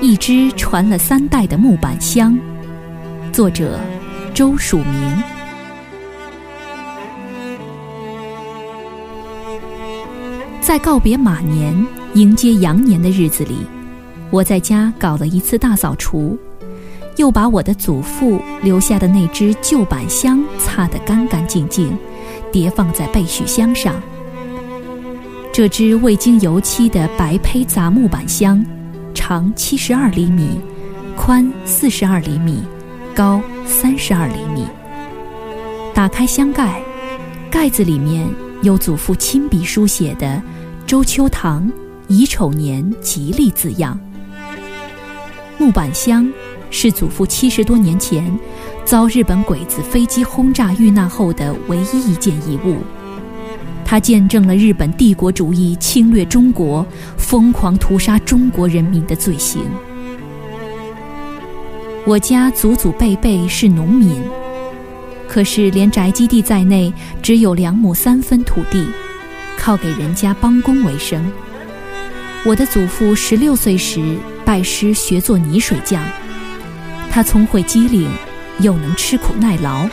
一只传了三代的木板箱，作者周曙明。在告别马年、迎接羊年的日子里，我在家搞了一次大扫除，又把我的祖父留下的那只旧板箱擦得干干净净，叠放在备叙箱上。这只未经油漆的白胚杂木板箱。长七十二厘米，宽四十二厘米，高三十二厘米。打开箱盖，盖子里面有祖父亲笔书写的“周秋堂乙丑年吉利”字样。木板箱是祖父七十多年前遭日本鬼子飞机轰炸遇难后的唯一一件遗物。它见证了日本帝国主义侵略中国、疯狂屠杀中国人民的罪行。我家祖祖辈辈是农民，可是连宅基地在内只有两亩三分土地，靠给人家帮工为生。我的祖父十六岁时拜师学做泥水匠，他聪慧机灵，又能吃苦耐劳，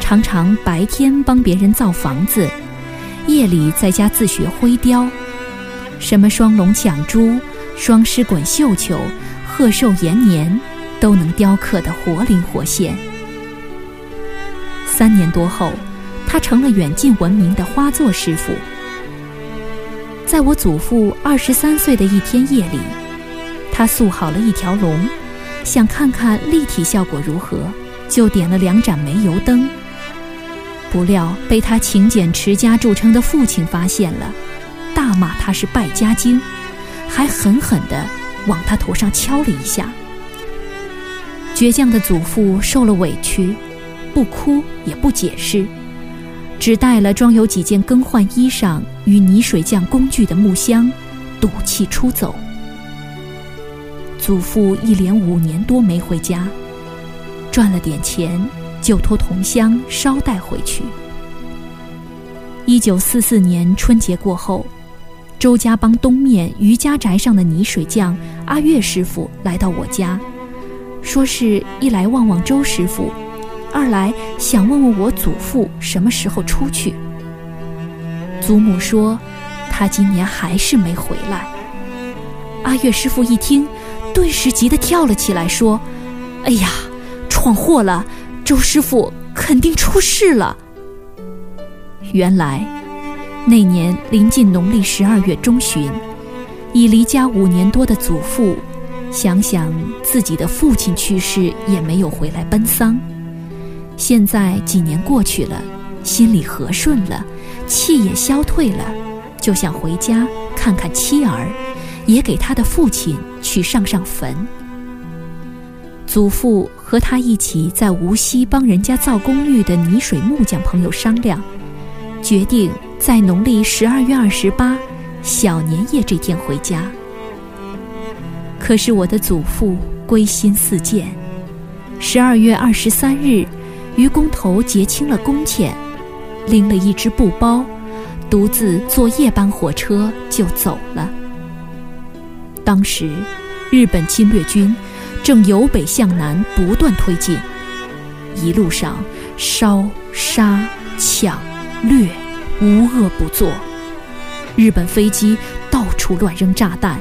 常常白天帮别人造房子。夜里在家自学灰雕，什么双龙抢珠、双狮滚绣球、鹤寿延年，都能雕刻得活灵活现。三年多后，他成了远近闻名的花作师傅。在我祖父二十三岁的一天夜里，他塑好了一条龙，想看看立体效果如何，就点了两盏煤油灯。不料被他勤俭持家著称的父亲发现了，大骂他是败家精，还狠狠地往他头上敲了一下。倔强的祖父受了委屈，不哭也不解释，只带了装有几件更换衣裳与泥水匠工具的木箱，赌气出走。祖父一连五年多没回家，赚了点钱。就托同乡捎带回去。一九四四年春节过后，周家浜东面余家宅上的泥水匠阿月师傅来到我家，说是一来望望周师傅，二来想问问我祖父什么时候出去。祖母说，他今年还是没回来。阿月师傅一听，顿时急得跳了起来，说：“哎呀，闯祸了！”周师傅肯定出事了。原来，那年临近农历十二月中旬，已离家五年多的祖父，想想自己的父亲去世也没有回来奔丧，现在几年过去了，心里和顺了，气也消退了，就想回家看看妻儿，也给他的父亲去上上坟。祖父和他一起在无锡帮人家造公寓的泥水木匠朋友商量，决定在农历十二月二十八小年夜这天回家。可是我的祖父归心似箭，十二月二十三日，于工头结清了工钱，拎了一只布包，独自坐夜班火车就走了。当时，日本侵略军。正由北向南不断推进，一路上烧杀抢掠，无恶不作。日本飞机到处乱扔炸弹。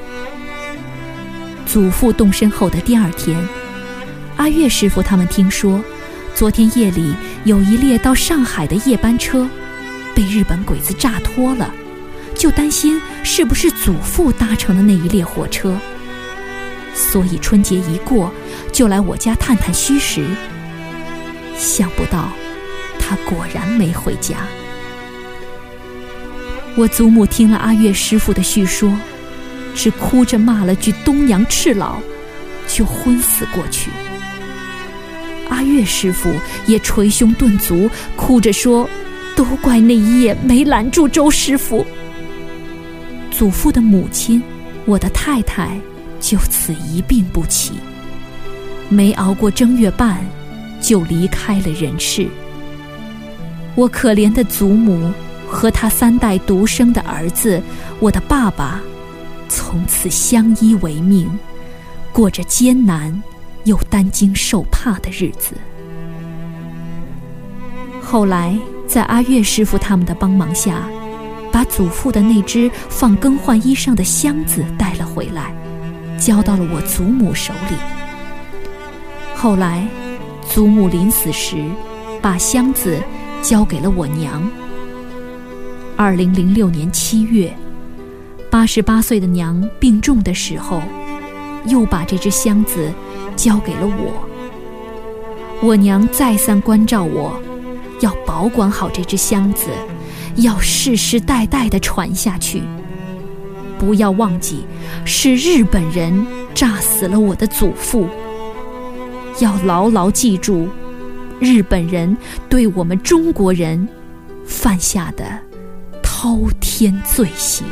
祖父动身后的第二天，阿月师傅他们听说，昨天夜里有一列到上海的夜班车，被日本鬼子炸脱了，就担心是不是祖父搭乘的那一列火车。所以春节一过，就来我家探探虚实。想不到，他果然没回家。我祖母听了阿月师傅的叙说，只哭着骂了句“东阳赤佬”，就昏死过去。阿月师傅也捶胸顿足，哭着说：“都怪那一夜没拦住周师傅。”祖父的母亲，我的太太。就此一病不起，没熬过正月半，就离开了人世。我可怜的祖母和他三代独生的儿子，我的爸爸，从此相依为命，过着艰难又担惊受怕的日子。后来，在阿月师傅他们的帮忙下，把祖父的那只放更换衣裳的箱子带了回来，交到了我祖母手里。后来，祖母临死时，把箱子。交给了我娘。二零零六年七月，八十八岁的娘病重的时候，又把这只箱子交给了我。我娘再三关照我，要保管好这只箱子，要世世代代的传下去，不要忘记是日本人炸死了我的祖父，要牢牢记住。日本人对我们中国人犯下的滔天罪行。